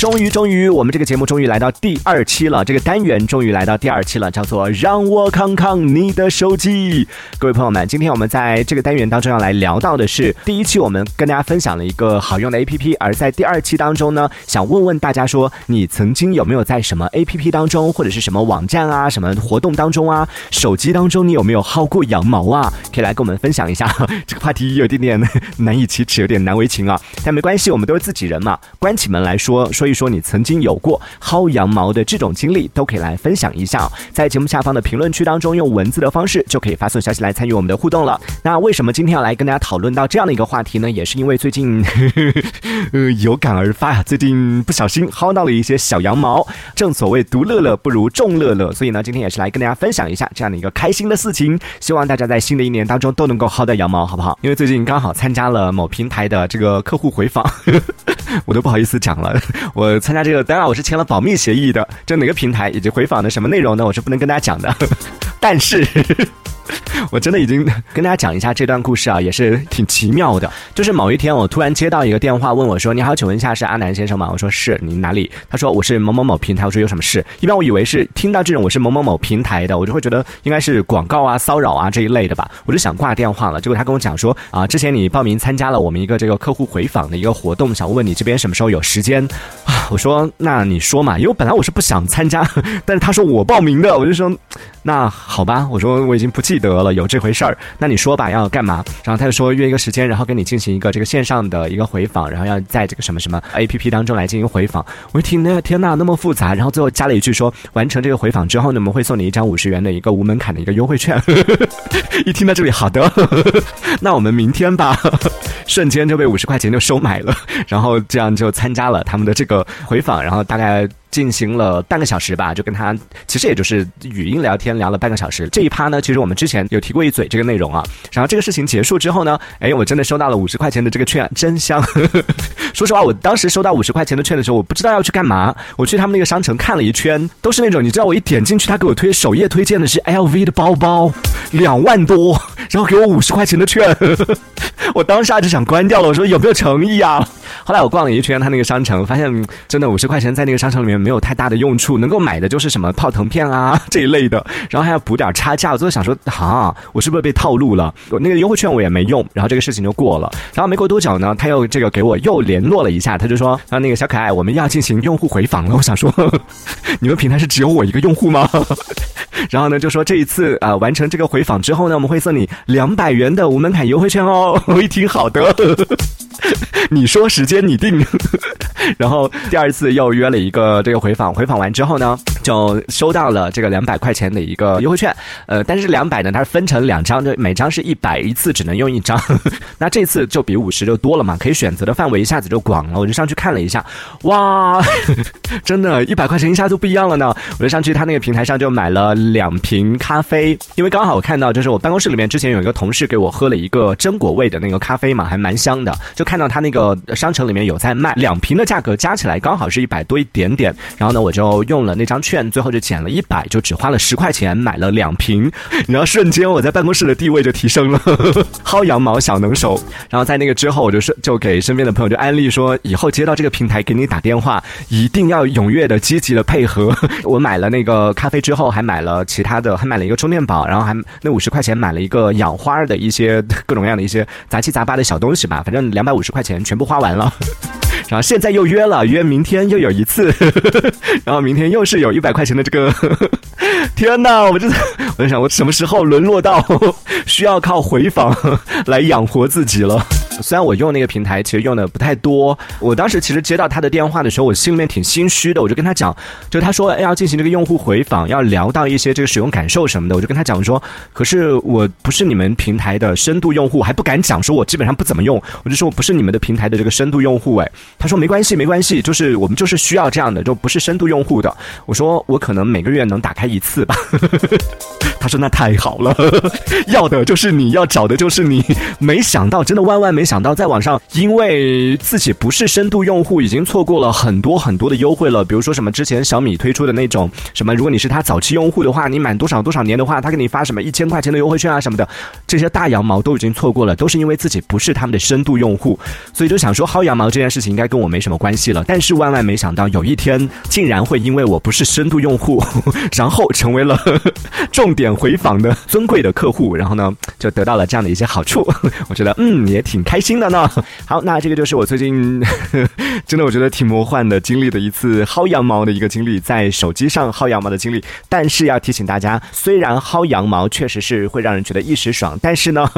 终于，终于，我们这个节目终于来到第二期了。这个单元终于来到第二期了，叫做“让我看看你的手机”。各位朋友们，今天我们在这个单元当中要来聊到的是，第一期我们跟大家分享了一个好用的 APP，而在第二期当中呢，想问问大家说，你曾经有没有在什么 APP 当中，或者是什么网站啊、什么活动当中啊，手机当中你有没有薅过羊毛啊？可以来跟我们分享一下。这个话题有点点难以启齿，有点难为情啊，但没关系，我们都是自己人嘛，关起门来说说。据说你曾经有过薅羊毛的这种经历，都可以来分享一下，在节目下方的评论区当中，用文字的方式就可以发送消息来参与我们的互动了。那为什么今天要来跟大家讨论到这样的一个话题呢？也是因为最近呃有感而发呀，最近不小心薅到了一些小羊毛。正所谓独乐乐不如众乐乐，所以呢，今天也是来跟大家分享一下这样的一个开心的事情。希望大家在新的一年当中都能够薅到羊毛，好不好？因为最近刚好参加了某平台的这个客户回访。我都不好意思讲了，我参加这个，当然我是签了保密协议的。这哪个平台以及回访的什么内容呢？我是不能跟大家讲的。但是。我真的已经 跟大家讲一下这段故事啊，也是挺奇妙的。就是某一天，我突然接到一个电话，问我说：“你好，请问一下是阿南先生吗？”我说：“是，你哪里？”他说：“我是某某某平台。”我说：“有什么事？”一般我以为是听到这种我是某某某平台的，我就会觉得应该是广告啊、骚扰啊这一类的吧。我就想挂电话了。结果他跟我讲说：“啊，之前你报名参加了我们一个这个客户回访的一个活动，想问问你这边什么时候有时间啊？”我说：“那你说嘛，因为本来我是不想参加，但是他说我报名的，我就说那好吧。”我说：“我已经不记得了。”有这回事儿，那你说吧，要干嘛？然后他就说约一个时间，然后跟你进行一个这个线上的一个回访，然后要在这个什么什么 A P P 当中来进行回访。我一听，那天呐，那么复杂。然后最后加了一句说，完成这个回访之后呢，我们会送你一张五十元的一个无门槛的一个优惠券。一听到这里，好的，那我们明天吧，瞬间就被五十块钱就收买了，然后这样就参加了他们的这个回访，然后大概。进行了半个小时吧，就跟他其实也就是语音聊天聊了半个小时。这一趴呢，其实我们之前有提过一嘴这个内容啊。然后这个事情结束之后呢，哎，我真的收到了五十块钱的这个券，真香。说实话，我当时收到五十块钱的券的时候，我不知道要去干嘛。我去他们那个商城看了一圈，都是那种你知道，我一点进去，他给我推首页推荐的是 LV 的包包，两万多，然后给我五十块钱的券，我当下就想关掉了。我说有没有诚意啊？后来我逛了一圈他那个商城，发现真的五十块钱在那个商城里面没有太大的用处，能够买的就是什么泡腾片啊这一类的，然后还要补点差价。我就想说，啊，我是不是被套路了？我那个优惠券我也没用，然后这个事情就过了。然后没过多久呢，他又这个给我又联络了一下，他就说，啊，那个小可爱，我们要进行用户回访了。我想说，你们平台是只有我一个用户吗？然后呢，就说这一次啊，完成这个回访之后呢，我们会送你两百元的 无门槛优惠券哦。我一听，好的。你说时间你定，然后第二次又约了一个这个回访，回访完之后呢，就收到了这个两百块钱的一个优惠券，呃，但是两百呢，它是分成两张，就每张是一百，一次只能用一张。那这次就比五十就多了嘛，可以选择的范围一下子就广了。我就上去看了一下，哇，真的，一百块钱一下就不一样了呢。我就上去他那个平台上就买了两瓶咖啡，因为刚好我看到就是我办公室里面之前有一个同事给我喝了一个榛果味的那个咖啡嘛，还蛮香的，就。看到他那个商城里面有在卖两瓶的价格加起来刚好是一百多一点点，然后呢我就用了那张券，最后就减了一百，就只花了十块钱买了两瓶，然后瞬间我在办公室的地位就提升了，薅羊毛小能手。然后在那个之后，我就是就给身边的朋友就安利说，以后接到这个平台给你打电话，一定要踊跃的、积极的配合。我买了那个咖啡之后，还买了其他的，还买了一个充电宝，然后还那五十块钱买了一个养花的一些各种各样的一些杂七杂八的小东西吧，反正两百。五十块钱全部花完了，然后现在又约了，约明天又有一次，然后明天又是有一百块钱的这个，天哪！我们这我在想，我什么时候沦落到 需要靠回访 来养活自己了？虽然我用那个平台，其实用的不太多。我当时其实接到他的电话的时候，我心里面挺心虚的。我就跟他讲，就他说要进行这个用户回访，要聊到一些这个使用感受什么的。我就跟他讲说，可是我不是你们平台的深度用户，还不敢讲说我基本上不怎么用。我就说我不是你们的平台的这个深度用户。哎，他说没关系，没关系，就是我们就是需要这样的，就不是深度用户的。我说我可能每个月能打开一次吧。他说那太好了，要的就是你要找的就是你。没想到，真的万万没想到，在网上因为自己不是深度用户，已经错过了很多很多的优惠了。比如说什么之前小米推出的那种什么，如果你是他早期用户的话，你满多少多少年的话，他给你发什么一千块钱的优惠券啊什么的，这些大羊毛都已经错过了，都是因为自己不是他们的深度用户，所以就想说薅羊毛这件事情应该跟我没什么关系了。但是万万没想到，有一天竟然会因为我不是深度用户，然后成为了 重点回访的 尊贵的客户，然后呢就得到了这样的一些好处。我觉得嗯也挺开心的呢。好，那这个就是我最近真的我觉得挺魔幻的经历的一次薅羊毛的一个经历，在手机上薅羊毛的经历。但是要提醒大家，虽然薅羊毛确实是会让人觉得一时爽，但是呢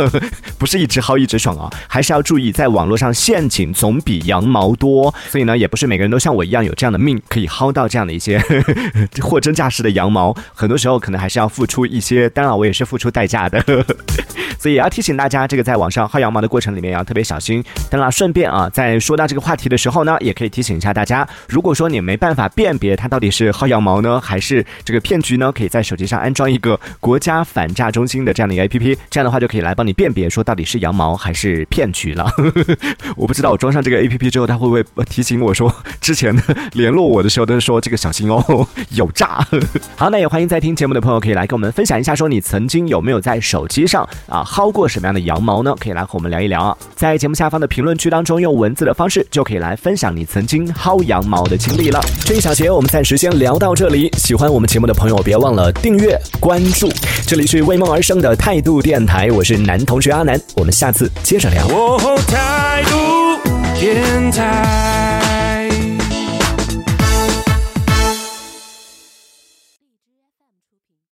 不是一直薅一直爽啊，还是要注意，在网络上陷阱总比羊毛多。所以呢，也不是每个人都像我一样有这样的命，可以薅到这样的一些货真价实的羊毛。很多时候可能还是要付出一些，当然我也是付出代价的。所以也要提醒大家，这个在网上薅羊毛的过程里面要特别小心。当然，顺便啊，在说到这个话题的时候呢，也可以提醒一下大家，如果说你没办法辨别它到底是薅羊毛呢，还是这个骗局呢，可以在手机上安装一个国家反诈中心的这样的一个 APP，这样的话就可以来帮你辨别说到底是羊毛还是骗局了。我不知道我装上这个 APP 之后，它会不会提醒我说之前联络我的时候都是说这个小心哦，有诈。好，那也欢迎在听节目的朋友可以来跟我们分享一下，说你曾经有没有在手机上啊薅过什么样的羊毛呢？可以来和我们聊一聊啊，在节目下方的评论区当中用文字的方式就可以来分享你曾经薅羊毛的经历了。这一小节我们暂时先聊到这里，喜欢我们节目的朋友别忘了订阅关注。这里是为梦而生的态度电台，我是男同学阿南，我们下次接着聊。态度电台。